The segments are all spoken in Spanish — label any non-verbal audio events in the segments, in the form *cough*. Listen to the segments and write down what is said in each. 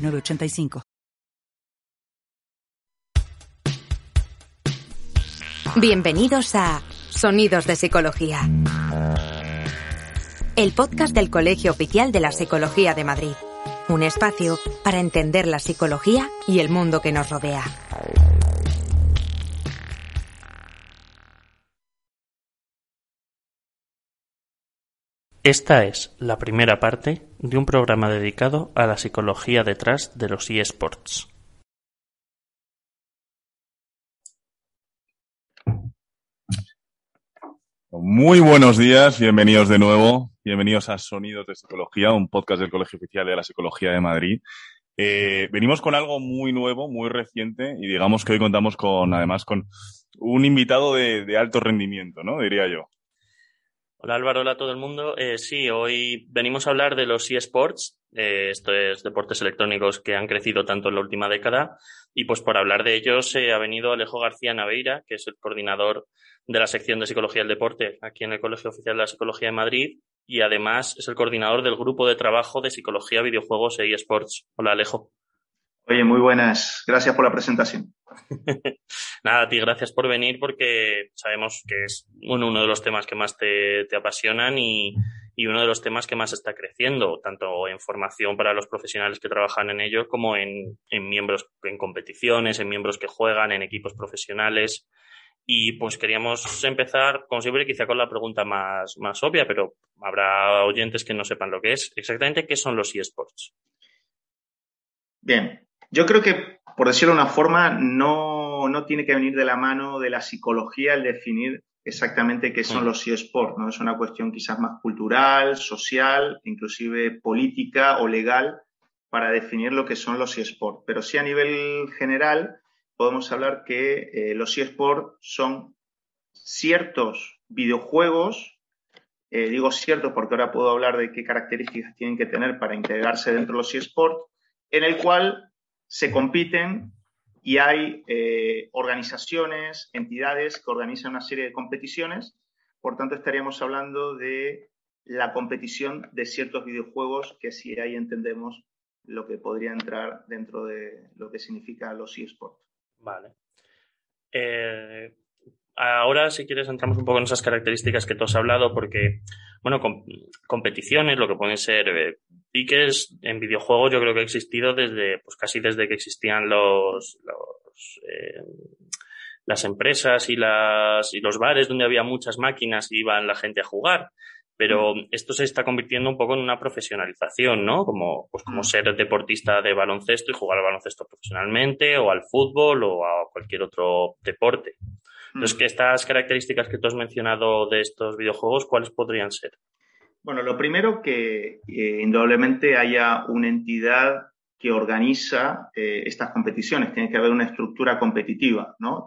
906985. Bienvenidos a Sonidos de Psicología. El podcast del Colegio Oficial de la Psicología de Madrid. Un espacio para entender la psicología y el mundo que nos rodea. Esta es la primera parte de un programa dedicado a la psicología detrás de los eSports. Muy buenos días, bienvenidos de nuevo, bienvenidos a Sonidos de Psicología, un podcast del Colegio Oficial de la Psicología de Madrid. Eh, venimos con algo muy nuevo, muy reciente y digamos que hoy contamos con, además, con un invitado de, de alto rendimiento, ¿no? Diría yo. Hola Álvaro, hola a todo el mundo. Eh, sí, hoy venimos a hablar de los eSports, eh, esto es deportes electrónicos que han crecido tanto en la última década y pues por hablar de ellos eh, ha venido Alejo García Naveira, que es el coordinador de la sección de Psicología del Deporte aquí en el Colegio Oficial de la Psicología de Madrid y además es el coordinador del grupo de trabajo de Psicología, Videojuegos e eSports. Hola Alejo. Oye, muy buenas. Gracias por la presentación. *laughs* Nada, a ti gracias por venir porque sabemos que es uno de los temas que más te, apasionan y, uno de los temas que más está creciendo, tanto en formación para los profesionales que trabajan en ello como en, miembros en competiciones, en miembros que juegan, en equipos profesionales. Y pues queríamos empezar, como siempre, quizá con la pregunta más, más obvia, pero habrá oyentes que no sepan lo que es. Exactamente, ¿qué son los eSports? Bien, yo creo que, por decirlo de una forma, no, no tiene que venir de la mano de la psicología el definir exactamente qué son los eSports, ¿no? Es una cuestión quizás más cultural, social, inclusive política o legal para definir lo que son los eSports. Pero sí a nivel general podemos hablar que eh, los eSports son ciertos videojuegos, eh, digo ciertos porque ahora puedo hablar de qué características tienen que tener para integrarse dentro de los eSports, en el cual se compiten y hay eh, organizaciones, entidades que organizan una serie de competiciones. Por tanto, estaríamos hablando de la competición de ciertos videojuegos que si ahí entendemos lo que podría entrar dentro de lo que significa los eSports. Vale. Eh, ahora, si quieres, entramos un poco en esas características que tú has hablado, porque, bueno, competiciones, lo que pueden ser eh, piques en videojuegos, yo creo que ha existido desde, pues casi desde que existían los, los eh, las empresas y las y los bares donde había muchas máquinas y iban la gente a jugar. Pero mm. esto se está convirtiendo un poco en una profesionalización, ¿no? Como, pues como mm. ser deportista de baloncesto y jugar al baloncesto profesionalmente, o al fútbol, o a cualquier otro deporte. Entonces, mm. que estas características que tú has mencionado de estos videojuegos, ¿cuáles podrían ser? Bueno, lo primero que eh, indudablemente haya una entidad que organiza eh, estas competiciones. Tiene que haber una estructura competitiva, ¿no?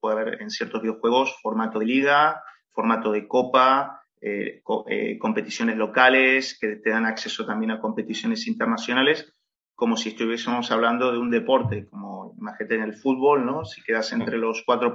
puede haber en ciertos videojuegos formato de liga, formato de copa, eh, competiciones locales que te dan acceso también a competiciones internacionales, como si estuviésemos hablando de un deporte, como imagínate en el fútbol, ¿no? Si quedas entre los cuatro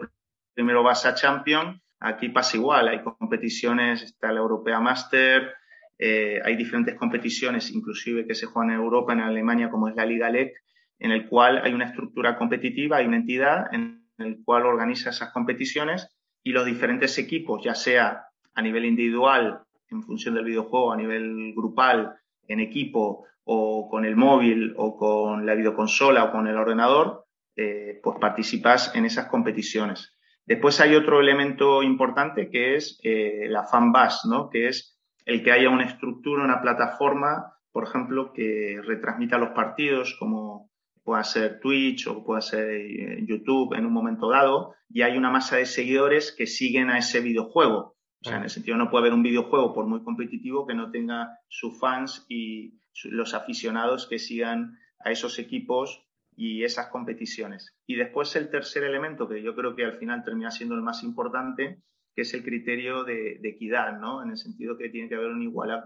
primero vas a Champions Aquí pasa igual, hay competiciones, está la Europea Master, eh, hay diferentes competiciones, inclusive que se juegan en Europa, en Alemania, como es la Liga LEC, en el cual hay una estructura competitiva, hay una entidad en el cual organiza esas competiciones y los diferentes equipos, ya sea a nivel individual, en función del videojuego, a nivel grupal, en equipo, o con el móvil, o con la videoconsola, o con el ordenador, eh, pues participas en esas competiciones. Después hay otro elemento importante que es eh, la fanbase, ¿no? Que es el que haya una estructura, una plataforma, por ejemplo, que retransmita los partidos, como pueda ser Twitch o pueda ser eh, YouTube en un momento dado, y hay una masa de seguidores que siguen a ese videojuego. O sea, en el sentido no puede haber un videojuego, por muy competitivo, que no tenga sus fans y los aficionados que sigan a esos equipos y esas competiciones. Y después el tercer elemento, que yo creo que al final termina siendo el más importante, que es el criterio de, equidad, ¿no? En el sentido que tiene que haber una igualdad,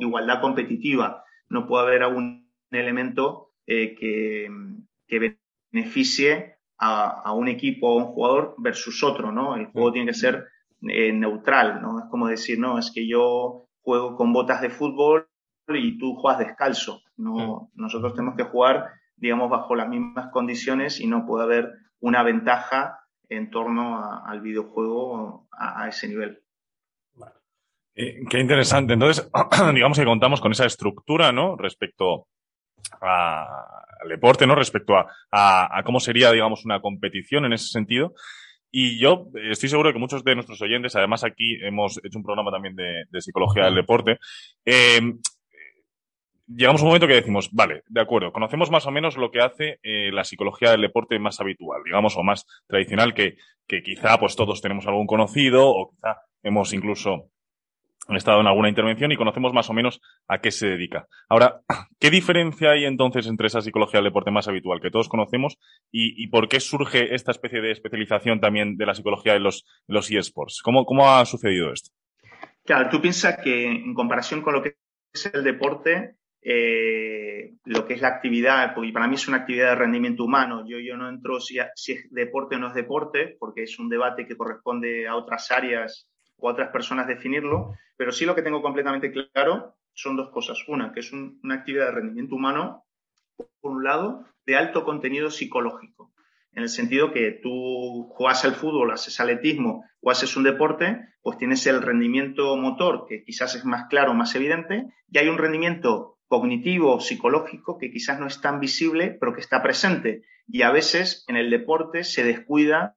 igualdad competitiva. No puede haber algún elemento eh, que, que, beneficie a, un equipo o a un jugador versus otro, ¿no? El juego tiene que ser eh, neutral, ¿no? Es como decir, no, es que yo juego con botas de fútbol y tú juegas descalzo. No, nosotros tenemos que jugar digamos, bajo las mismas condiciones y no puede haber una ventaja en torno al videojuego a, ese nivel. Eh, qué interesante. Entonces, *clears throat* digamos que contamos con esa estructura, ¿no? Respecto al deporte, ¿no? Respecto a, cómo sería, digamos, una competición en ese sentido. Y yo estoy seguro de que muchos de nuestros oyentes, además aquí hemos hecho un programa también de, psicología del deporte, eh, llegamos a un momento que decimos, vale, de acuerdo, conocemos más o menos lo que hace eh, la psicología del deporte más habitual, digamos, o más tradicional, que, quizá pues todos tenemos algún conocido o quizá hemos incluso estado en alguna intervención y conocemos más o menos a qué se dedica. Ahora, *clears throat* ¿qué diferencia hay entonces entre esa psicología del deporte más habitual que todos conocemos y, y por qué surge esta especie de especialización también de la psicología de los, los eSports? ¿Cómo, ¿Cómo ha sucedido esto? Claro, tú piensas que en comparación con lo que es el deporte, eh, lo que es la actividad, porque para mí es una actividad de rendimiento humano. Yo, yo no entro si, es deporte o no es deporte, porque es un debate que corresponde a otras áreas o a otras personas definirlo, pero sí lo que tengo completamente claro son dos cosas. Una, que es una actividad de rendimiento humano, por un lado, de alto contenido psicológico, en el sentido que tú juegas al fútbol, haces atletismo o haces un deporte, pues tienes el rendimiento motor, que quizás es más claro, más evidente, y hay un rendimiento cognitivo, psicológico, que quizás no es tan visible, pero que está presente. Y a veces en el deporte se descuida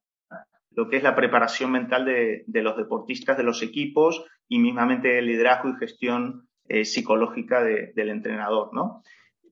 lo que es la preparación mental de, los deportistas, de los equipos y mismamente el liderazgo y gestión eh, psicológica del entrenador, ¿no?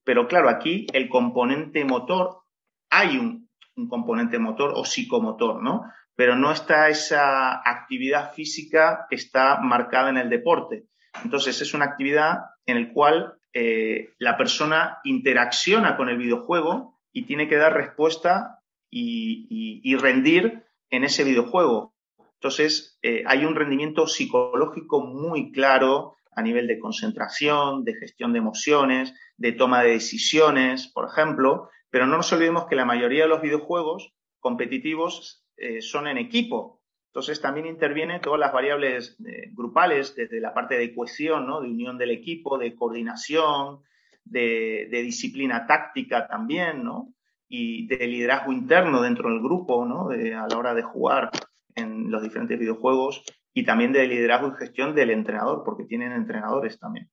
Pero claro, aquí el componente motor, hay un, un componente motor o psicomotor, ¿no? Pero no está esa actividad física que está marcada en el deporte. Entonces es una actividad en la cual eh, la persona interacciona con el videojuego y tiene que dar respuesta y, rendir en ese videojuego. Entonces, eh, hay un rendimiento psicológico muy claro a nivel de concentración, de gestión de emociones, de toma de decisiones, por ejemplo, pero no nos olvidemos que la mayoría de los videojuegos competitivos eh, son en equipo. Entonces también intervienen todas las variables eh, grupales, desde la parte de cohesión, ¿no? de unión del equipo, de coordinación, de, disciplina táctica también, ¿no? y de liderazgo interno dentro del grupo ¿no? a la hora de jugar en los diferentes videojuegos y también de liderazgo y gestión del entrenador, porque tienen entrenadores también.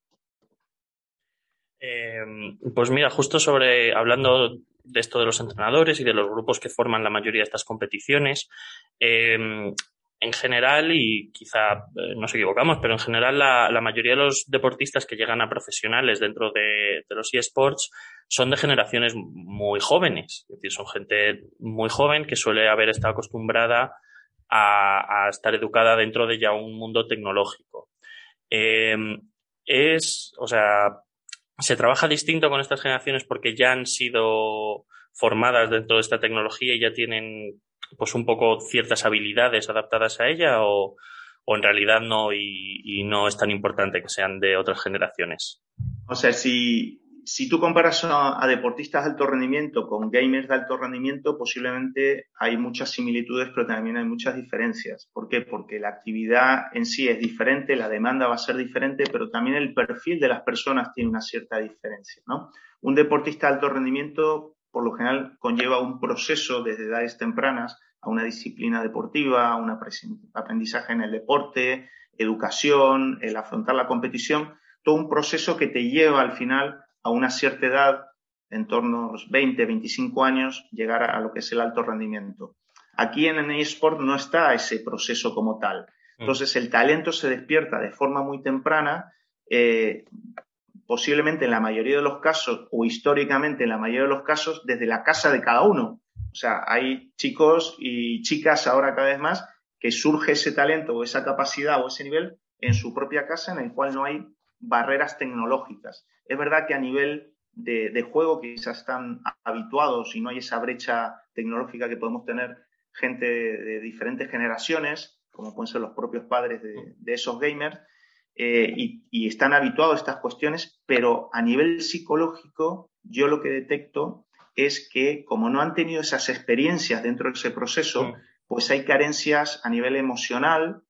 Em, pues mira, justo sobre hablando de esto de los entrenadores y de los grupos que forman la mayoría de estas competiciones, eh, en general, y quizá eh, nos equivocamos, pero en general la, mayoría de los deportistas que llegan a profesionales dentro de, los eSports son de generaciones muy jóvenes. Es decir, son gente muy joven que suele haber estado acostumbrada a, estar educada dentro de ya un mundo tecnológico. Em, es, o sea, se trabaja distinto con estas generaciones porque ya han sido formadas dentro de esta tecnología y ya tienen pues un poco ciertas habilidades adaptadas a ella o, en realidad no y, no es tan importante que sean de otras generaciones? O sea, si, si tú comparas a, deportistas de alto rendimiento con gamers de alto rendimiento, posiblemente hay muchas similitudes, pero también hay muchas diferencias. ¿Por qué? Porque la actividad en sí es diferente, la demanda va a ser diferente, pero también el perfil de las personas tiene una cierta diferencia, ¿no? Un deportista de alto rendimiento por lo general conlleva un proceso desde edades tempranas a una disciplina deportiva, a un aprendizaje en el deporte, educación, el afrontar la competición, todo un proceso que te lleva al final a una cierta edad, en torno a los 20, 25 años, llegar a, lo que es el alto rendimiento. Aquí en el eSport no está ese proceso como tal. Mm. Entonces el talento se despierta de forma muy temprana eh, posiblemente en la mayoría de los casos o históricamente en la mayoría de los casos desde la casa de cada uno. O sea, hay chicos y chicas ahora cada vez más que surge ese talento o esa capacidad o ese nivel en su propia casa en el cual no hay barreras tecnológicas. Es verdad que a nivel de, juego quizás están habituados y no hay esa brecha tecnológica que podemos tener gente de, diferentes generaciones, como pueden ser los propios padres de, esos gamers, eh, y, y, están habituados a estas cuestiones, pero a nivel psicológico yo lo que detecto es que como no han tenido esas experiencias dentro de ese proceso, pues hay carencias a nivel emocional,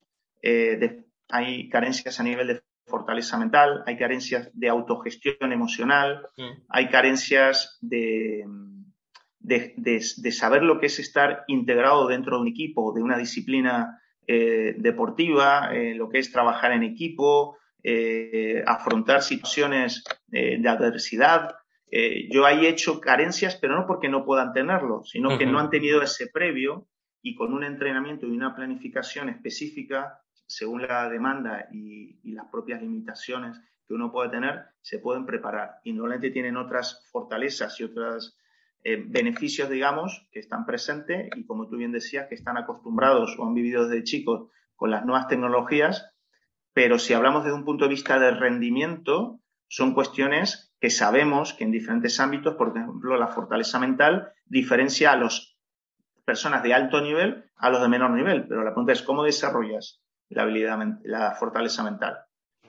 eh, hay carencias a nivel de fortaleza mental, hay carencias de autogestión emocional, hay carencias de, de, saber lo que es estar integrado dentro de un equipo, de una disciplina eh, deportiva, eh, lo que es trabajar en equipo, afrontar situaciones de adversidad. yo he hecho carencias, pero no porque no puedan tenerlo, sino que no han tenido ese previo y con un entrenamiento y una planificación específica, según la demanda y, las propias limitaciones que uno puede tener, se pueden preparar. Y normalmente tienen otras fortalezas y otros eh, beneficios, digamos, que están presentes y, como tú bien decías, que están acostumbrados o han vivido desde chicos con las nuevas tecnologías. Pero si hablamos desde un punto de vista de rendimiento, son cuestiones que sabemos que en diferentes ámbitos, por ejemplo, la fortaleza mental diferencia a los personas de alto nivel a los de menor nivel. Pero la pregunta es, ¿cómo desarrollas la habilidad, la fortaleza mental?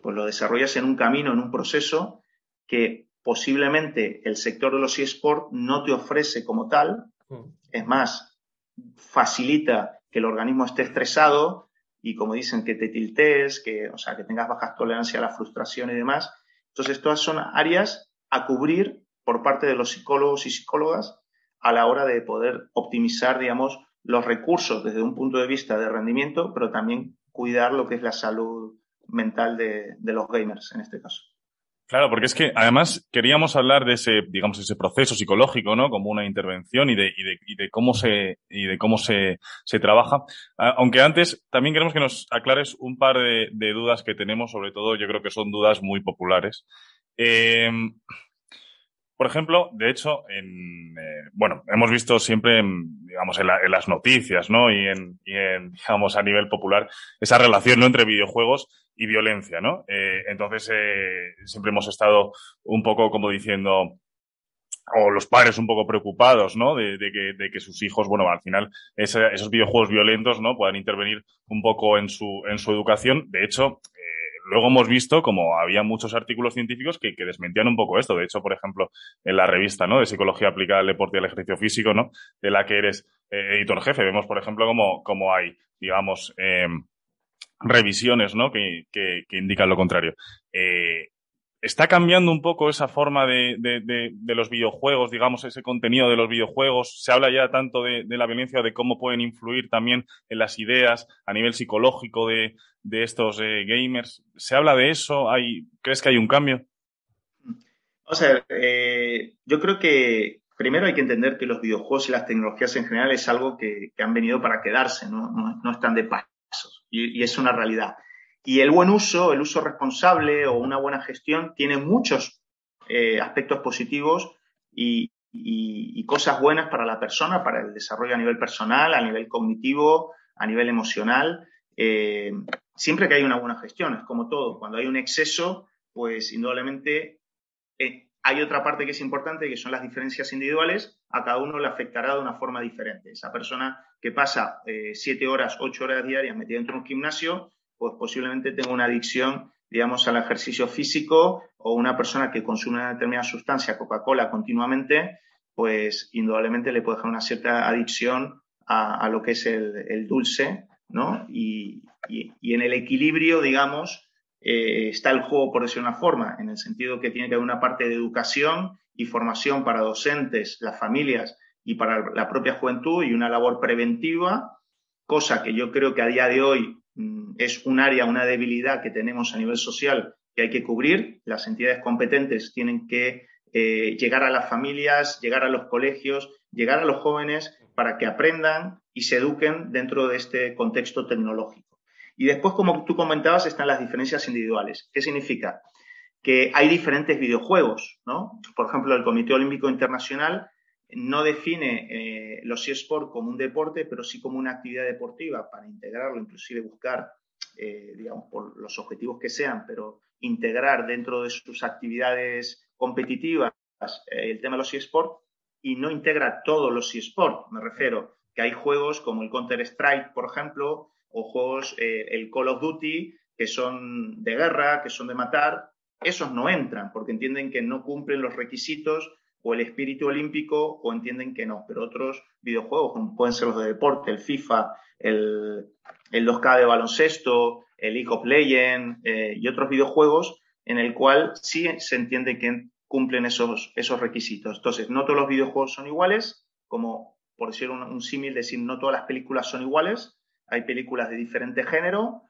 Pues lo desarrollas en un camino, en un proceso que posiblemente el sector de los eSports no te ofrece como tal. Mm. Es más, facilita que el organismo esté estresado y como dicen, que te tiltes, que, o sea, que tengas bajas tolerancia a la frustración y demás. Entonces, todas son áreas a cubrir por parte de los psicólogos y psicólogas a la hora de poder optimizar, digamos, los recursos desde un punto de vista de rendimiento, pero también cuidar lo que es la salud mental de, los gamers en este caso. Claro, porque es que además queríamos hablar de ese, digamos, ese proceso psicológico, ¿no? Como una intervención y de, y de, y de cómo se, y de cómo se, se trabaja. Ah, aunque antes también queremos que nos aclares un par de, de, dudas que tenemos, sobre todo yo creo que son dudas muy populares. Eh, por ejemplo, de hecho, en, eh, bueno, hemos visto siempre, en, digamos, en, las noticias, ¿no? Y en, en, *laughs* digamos, a nivel popular, esa relación, ¿no? Entre videojuegos y violencia, ¿no? Eh, entonces, eh, siempre hemos estado un poco como diciendo, o los padres un poco preocupados, ¿no? De, de, que, de que, sus hijos, bueno, al final esos videojuegos violentos, ¿no? Puedan intervenir un poco en su, en su educación. De hecho, luego hemos visto como había muchos artículos científicos que, desmentían un poco esto. De hecho, por ejemplo, en la revista ¿no? de Psicología Aplicada al Deporte y al Ejercicio Físico, ¿no? de la que eres eh, editor jefe, vemos, por ejemplo, como, como hay, digamos, eh, revisiones ¿no? que, que, que, indican lo contrario. Eh, ¿Está cambiando un poco esa forma de, los videojuegos, digamos, ese contenido de los videojuegos? Se habla ya tanto de, la violencia, de cómo pueden influir también en las ideas a nivel psicológico de, estos eh, gamers. ¿Se habla de eso? ¿Hay, ¿Crees que hay un cambio? O sea, eh, yo creo que primero hay que entender que los videojuegos y las tecnologías en general es algo que, han venido para quedarse, no, están de pasos y es una realidad. Y el buen uso, el uso responsable o una buena gestión tiene muchos eh, aspectos positivos y, cosas buenas para la persona, para el desarrollo a nivel personal, a nivel cognitivo, a nivel emocional. Eh, siempre que hay una buena gestión, es como todo. Cuando hay un exceso, pues indudablemente eh, hay otra parte que es importante, que son las diferencias individuales. A cada uno le afectará de una forma diferente. Esa persona que pasa siete horas, ocho horas diarias metida dentro de un gimnasio, pues posiblemente tenga una adicción, digamos, al ejercicio físico o una persona que consume una determinada sustancia, Coca-Cola, continuamente, pues indudablemente le puede dejar una cierta adicción a, lo que es el, dulce, ¿no? Y, en el equilibrio, digamos, eh, está el juego, por decir una forma, en el sentido que tiene que haber una parte de educación y formación para docentes, las familias y para la propia juventud y una labor preventiva, cosa que yo creo que a día de hoy es un área, una debilidad que tenemos a nivel social que hay que cubrir. Las entidades competentes tienen que eh, llegar a las familias, llegar a los colegios, llegar a los jóvenes para que aprendan y se eduquen dentro de este contexto tecnológico. Y después, como tú comentabas, están las diferencias individuales. ¿Qué significa? Que hay diferentes videojuegos, ¿no? Por ejemplo, el Comité Olímpico Internacional no define eh, los eSports como un deporte, pero sí como una actividad deportiva para integrarlo, inclusive buscar, eh, digamos, por los objetivos que sean, pero integrar dentro de sus actividades competitivas eh, el tema de los eSports y no integra todos los eSports. Me refiero que hay juegos como el Counter-Strike, por ejemplo, o juegos, eh, el Call of Duty, que son de guerra, que son de matar, esos no entran porque entienden que no cumplen los requisitos o el espíritu olímpico o entienden que no. Pero otros videojuegos, como pueden ser los de deporte, el FIFA, el, el 2K de baloncesto, el League of Legends eh, y otros videojuegos, en el cual sí se entiende que cumplen esos, esos requisitos. Entonces, no todos los videojuegos son iguales, como por decir un, símil, decir no todas las películas son iguales, hay películas de diferente género,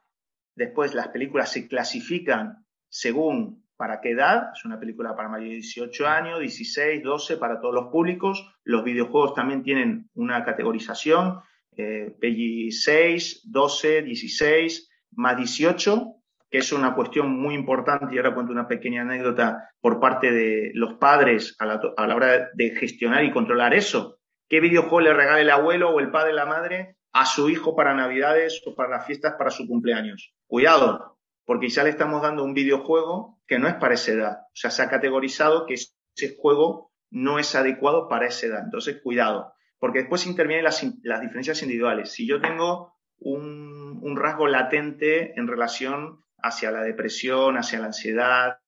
después las películas se clasifican según para qué edad, es una película para mayores de 18 años, 16, 12, para todos los públicos, los videojuegos también tienen una categorización, eh, 6, 12, 16, más 18, que es una cuestión muy importante, y ahora cuento una pequeña anécdota por parte de los padres a la, hora de gestionar y controlar eso. ¿Qué videojuego le regala el abuelo o el padre la madre a su hijo para Navidades o para las fiestas para su cumpleaños? Cuidado, porque ya le estamos dando un videojuego que no es para esa edad. O sea, se ha categorizado que ese juego no es adecuado para esa edad. Entonces, cuidado, porque después intervienen las, las diferencias individuales. Si yo tengo un, rasgo latente en relación hacia la depresión, hacia la ansiedad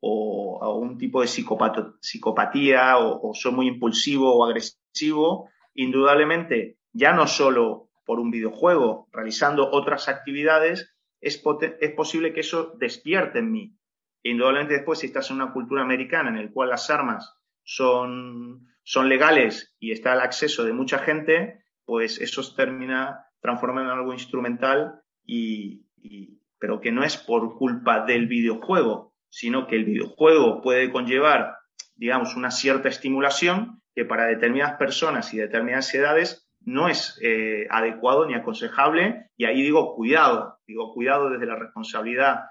o a un tipo de psicopatía o, soy muy impulsivo o agresivo, indudablemente ya no solo por un videojuego, realizando otras actividades, es, es posible que eso despierte en mí. Indudablemente después, si estás en una cultura americana en la cual las armas son, son legales y está el acceso de mucha gente, pues eso se termina transformando en algo instrumental y, pero que no es por culpa del videojuego, sino que el videojuego puede conllevar, digamos, una cierta estimulación que para determinadas personas y determinadas edades no es eh, adecuado ni aconsejable. Y ahí digo cuidado, digo cuidado desde la responsabilidad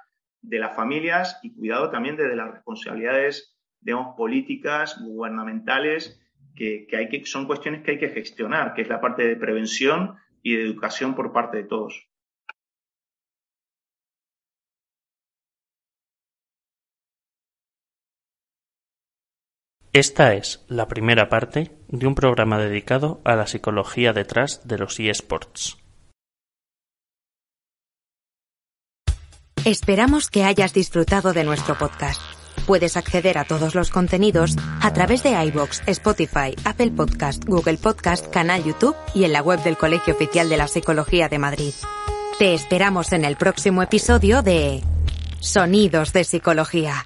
de las familias y cuidado también desde las responsabilidades, digamos, políticas, gubernamentales, que, que, hay que son cuestiones que hay que gestionar, que es la parte de prevención y de educación por parte de todos. Esta es la primera parte de un programa dedicado a la psicología detrás de los eSports. Esperamos que hayas disfrutado de nuestro podcast. Puedes acceder a todos los contenidos a través de iBox, Spotify, Apple Podcast, Google Podcast, canal YouTube y en la web del Colegio Oficial de la Psicología de Madrid. Te esperamos en el próximo episodio de Sonidos de Psicología.